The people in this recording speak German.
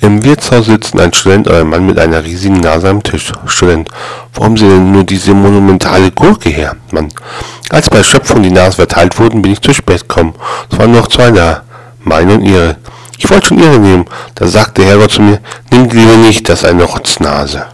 Im Wirtshaus sitzen ein Student und ein Mann mit einer riesigen Nase am Tisch. Student. Wo haben Sie denn nur diese monumentale Gurke her? Mann. Als bei Schöpfung die Nase verteilt wurden, bin ich zu spät gekommen. Es waren noch zwei da. Meine und Ihre. Ich wollte schon Ihre nehmen. Da sagte Herrgott zu mir, nimm die lieber nicht, das ist eine Rotznase.